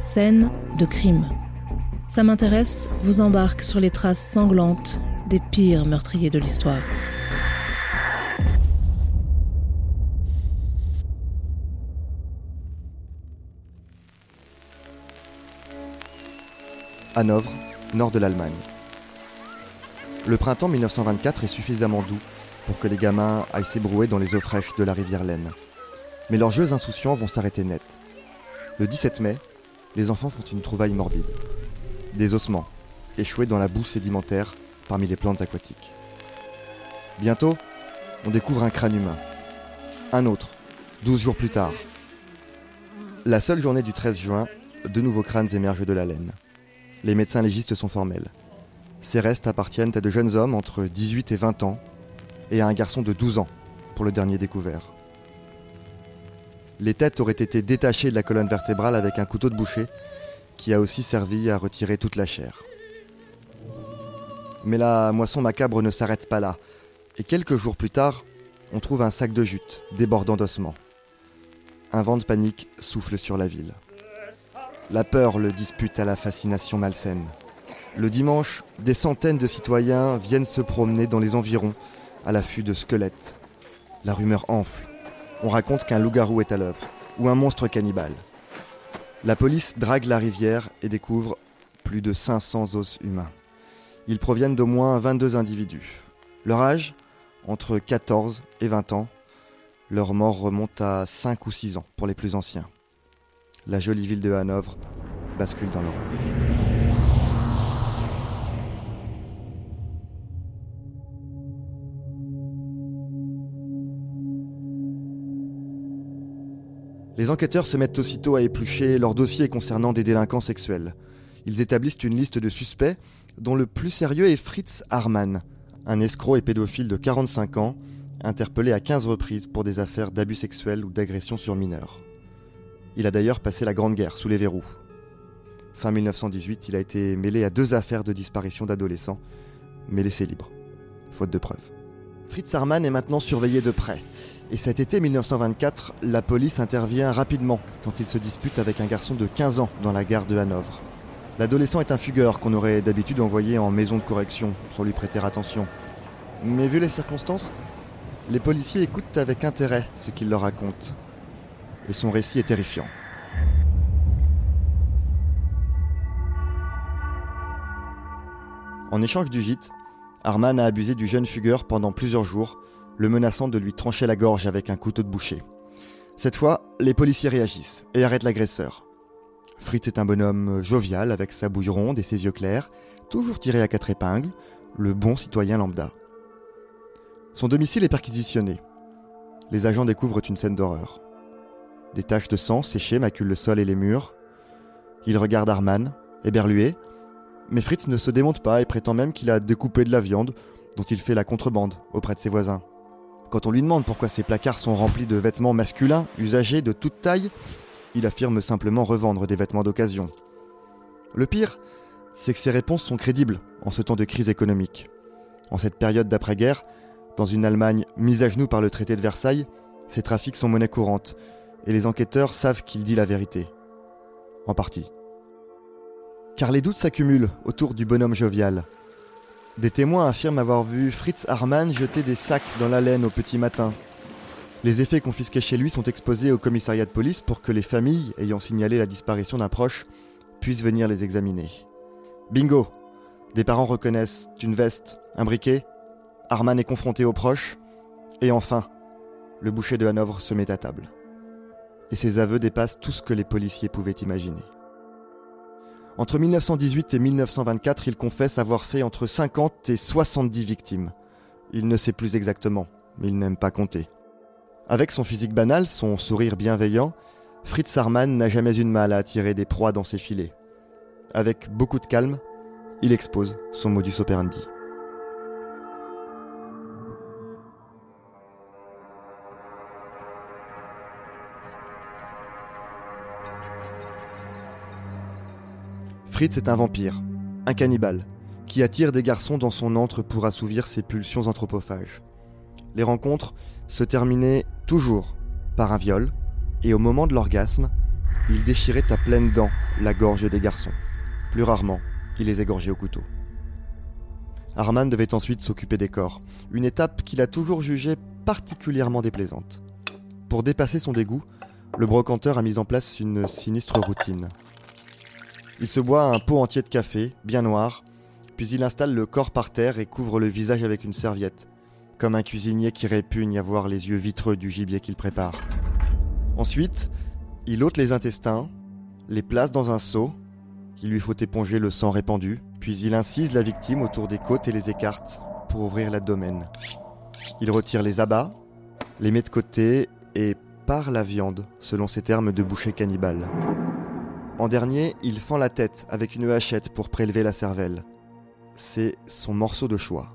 Scène de crime. Ça m'intéresse vous embarque sur les traces sanglantes des pires meurtriers de l'histoire. Hanovre, nord de l'Allemagne. Le printemps 1924 est suffisamment doux pour que les gamins aillent s'ébrouer dans les eaux fraîches de la rivière Laine. Mais leurs jeux insouciants vont s'arrêter net. Le 17 mai, les enfants font une trouvaille morbide. Des ossements, échoués dans la boue sédimentaire parmi les plantes aquatiques. Bientôt, on découvre un crâne humain. Un autre, 12 jours plus tard. La seule journée du 13 juin, de nouveaux crânes émergent de la laine. Les médecins légistes sont formels. Ces restes appartiennent à de jeunes hommes entre 18 et 20 ans et à un garçon de 12 ans pour le dernier découvert. Les têtes auraient été détachées de la colonne vertébrale avec un couteau de boucher qui a aussi servi à retirer toute la chair. Mais la moisson macabre ne s'arrête pas là, et quelques jours plus tard, on trouve un sac de jute débordant d'ossements. Un vent de panique souffle sur la ville. La peur le dispute à la fascination malsaine. Le dimanche, des centaines de citoyens viennent se promener dans les environs à l'affût de squelettes. La rumeur enfle. On raconte qu'un loup-garou est à l'œuvre, ou un monstre cannibale. La police drague la rivière et découvre plus de 500 os humains. Ils proviennent d'au moins 22 individus. Leur âge? Entre 14 et 20 ans. Leur mort remonte à 5 ou 6 ans pour les plus anciens. La jolie ville de Hanovre bascule dans l'horreur. Les enquêteurs se mettent aussitôt à éplucher leurs dossiers concernant des délinquants sexuels. Ils établissent une liste de suspects dont le plus sérieux est Fritz Harman, un escroc et pédophile de 45 ans, interpellé à 15 reprises pour des affaires d'abus sexuels ou d'agression sur mineurs. Il a d'ailleurs passé la Grande Guerre sous les verrous. Fin 1918, il a été mêlé à deux affaires de disparition d'adolescents, mais laissé libre, faute de preuves. Fritz Harman est maintenant surveillé de près. Et cet été 1924, la police intervient rapidement quand il se dispute avec un garçon de 15 ans dans la gare de Hanovre. L'adolescent est un fugueur qu'on aurait d'habitude envoyé en maison de correction sans lui prêter attention. Mais vu les circonstances, les policiers écoutent avec intérêt ce qu'il leur raconte. Et son récit est terrifiant. En échange du gîte, Arman a abusé du jeune fugueur pendant plusieurs jours le menaçant de lui trancher la gorge avec un couteau de boucher. Cette fois, les policiers réagissent et arrêtent l'agresseur. Fritz est un bonhomme jovial avec sa bouille ronde et ses yeux clairs, toujours tiré à quatre épingles, le bon citoyen lambda. Son domicile est perquisitionné. Les agents découvrent une scène d'horreur. Des taches de sang séchées maculent le sol et les murs. Il regarde Arman, éberlué, mais Fritz ne se démonte pas et prétend même qu'il a découpé de la viande dont il fait la contrebande auprès de ses voisins. Quand on lui demande pourquoi ses placards sont remplis de vêtements masculins, usagés de toute taille, il affirme simplement revendre des vêtements d'occasion. Le pire, c'est que ses réponses sont crédibles en ce temps de crise économique. En cette période d'après-guerre, dans une Allemagne mise à genoux par le traité de Versailles, ces trafics sont monnaie courante, et les enquêteurs savent qu'il dit la vérité. En partie. Car les doutes s'accumulent autour du bonhomme jovial, des témoins affirment avoir vu Fritz Harman jeter des sacs dans la laine au petit matin. Les effets confisqués chez lui sont exposés au commissariat de police pour que les familles ayant signalé la disparition d'un proche puissent venir les examiner. Bingo Des parents reconnaissent une veste, un briquet, Harman est confronté aux proches, et enfin, le boucher de Hanovre se met à table. Et ses aveux dépassent tout ce que les policiers pouvaient imaginer. Entre 1918 et 1924, il confesse avoir fait entre 50 et 70 victimes. Il ne sait plus exactement, mais il n'aime pas compter. Avec son physique banal, son sourire bienveillant, Fritz Harman n'a jamais eu de mal à attirer des proies dans ses filets. Avec beaucoup de calme, il expose son modus operandi. Fritz est un vampire, un cannibale, qui attire des garçons dans son antre pour assouvir ses pulsions anthropophages. Les rencontres se terminaient toujours par un viol, et au moment de l'orgasme, il déchirait à pleines dents la gorge des garçons. Plus rarement, il les égorgeait au couteau. Arman devait ensuite s'occuper des corps, une étape qu'il a toujours jugée particulièrement déplaisante. Pour dépasser son dégoût, le brocanteur a mis en place une sinistre routine. Il se boit un pot entier de café, bien noir, puis il installe le corps par terre et couvre le visage avec une serviette, comme un cuisinier qui répugne à voir les yeux vitreux du gibier qu'il prépare. Ensuite, il ôte les intestins, les place dans un seau, il lui faut éponger le sang répandu, puis il incise la victime autour des côtes et les écarte pour ouvrir l'abdomen. Il retire les abats, les met de côté et part la viande, selon ses termes de boucher cannibale. En dernier, il fend la tête avec une hachette pour prélever la cervelle. C'est son morceau de choix.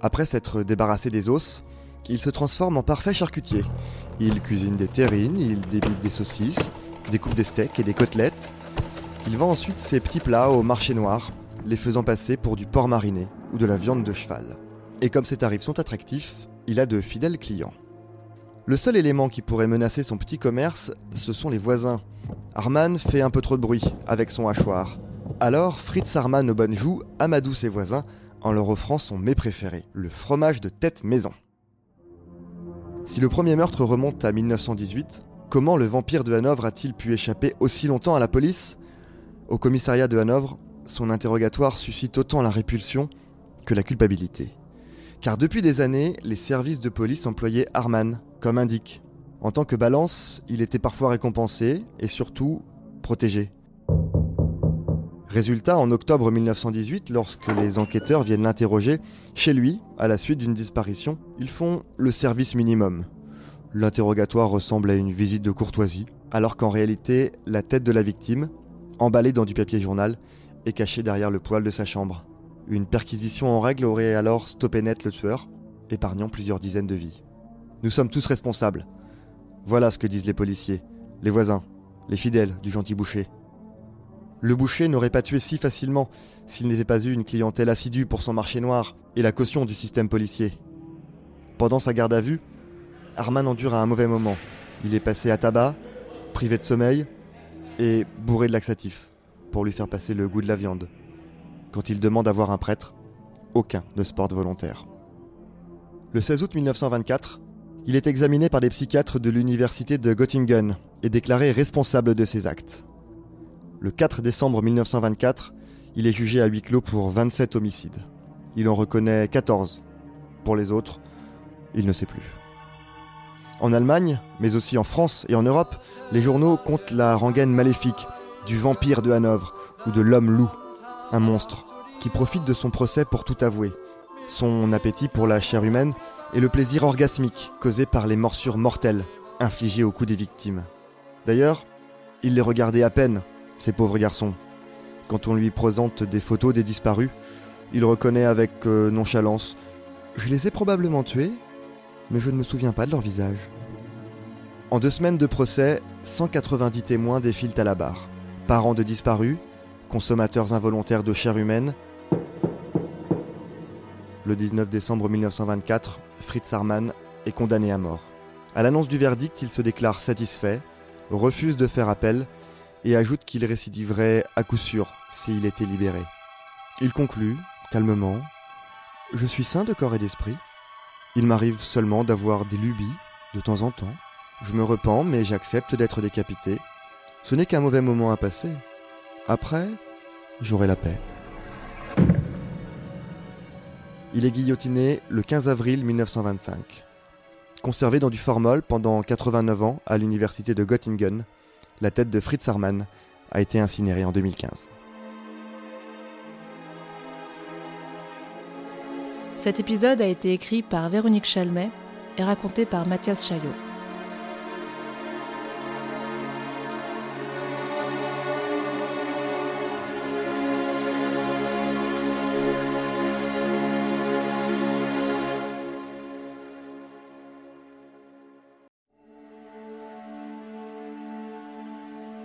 Après s'être débarrassé des os, il se transforme en parfait charcutier. Il cuisine des terrines, il débite des saucisses, découpe des steaks et des côtelettes. Il vend ensuite ses petits plats au marché noir, les faisant passer pour du porc mariné ou de la viande de cheval. Et comme ses tarifs sont attractifs, il a de fidèles clients. Le seul élément qui pourrait menacer son petit commerce, ce sont les voisins. Arman fait un peu trop de bruit avec son hachoir. Alors Fritz Arman aux bonnes joues amadoue ses voisins en leur offrant son mets préféré, le fromage de tête maison. Si le premier meurtre remonte à 1918, comment le vampire de Hanovre a-t-il pu échapper aussi longtemps à la police? Au commissariat de Hanovre, son interrogatoire suscite autant la répulsion que la culpabilité. Car depuis des années, les services de police employaient Arman, comme indique. En tant que balance, il était parfois récompensé et surtout protégé. Résultat, en octobre 1918, lorsque les enquêteurs viennent l'interroger, chez lui, à la suite d'une disparition, ils font le service minimum. L'interrogatoire ressemble à une visite de courtoisie, alors qu'en réalité, la tête de la victime, emballée dans du papier journal, est cachée derrière le poêle de sa chambre. Une perquisition en règle aurait alors stoppé net le tueur, épargnant plusieurs dizaines de vies. Nous sommes tous responsables. Voilà ce que disent les policiers, les voisins, les fidèles du gentil boucher. Le boucher n'aurait pas tué si facilement s'il n'était pas eu une clientèle assidue pour son marché noir et la caution du système policier. Pendant sa garde à vue, Arman endure un mauvais moment. Il est passé à tabac, privé de sommeil et bourré de laxatifs pour lui faire passer le goût de la viande. Quand il demande à voir un prêtre, aucun ne se porte volontaire. Le 16 août 1924, il est examiné par des psychiatres de l'université de Göttingen et déclaré responsable de ses actes. Le 4 décembre 1924, il est jugé à huis clos pour 27 homicides. Il en reconnaît 14. Pour les autres, il ne sait plus. En Allemagne, mais aussi en France et en Europe, les journaux comptent la rengaine maléfique du vampire de Hanovre ou de l'homme loup, un monstre qui profite de son procès pour tout avouer, son appétit pour la chair humaine et le plaisir orgasmique causé par les morsures mortelles infligées au cou des victimes. D'ailleurs, il les regardait à peine, ces pauvres garçons. Quand on lui présente des photos des disparus, il reconnaît avec euh, nonchalance Je les ai probablement tués, mais je ne me souviens pas de leur visage. En deux semaines de procès, 190 témoins défilent à la barre parents de disparus, consommateurs involontaires de chair humaine. Le 19 décembre 1924, Fritz Harman est condamné à mort. À l'annonce du verdict, il se déclare satisfait, refuse de faire appel et ajoute qu'il récidiverait à coup sûr s'il était libéré. Il conclut, calmement, Je suis sain de corps et d'esprit. Il m'arrive seulement d'avoir des lubies de temps en temps. Je me repens, mais j'accepte d'être décapité. Ce n'est qu'un mauvais moment à passer. Après, j'aurai la paix. Il est guillotiné le 15 avril 1925. Conservé dans du formol pendant 89 ans à l'université de Göttingen, la tête de Fritz Harman a été incinérée en 2015. Cet épisode a été écrit par Véronique Chalmet et raconté par Mathias Chaillot.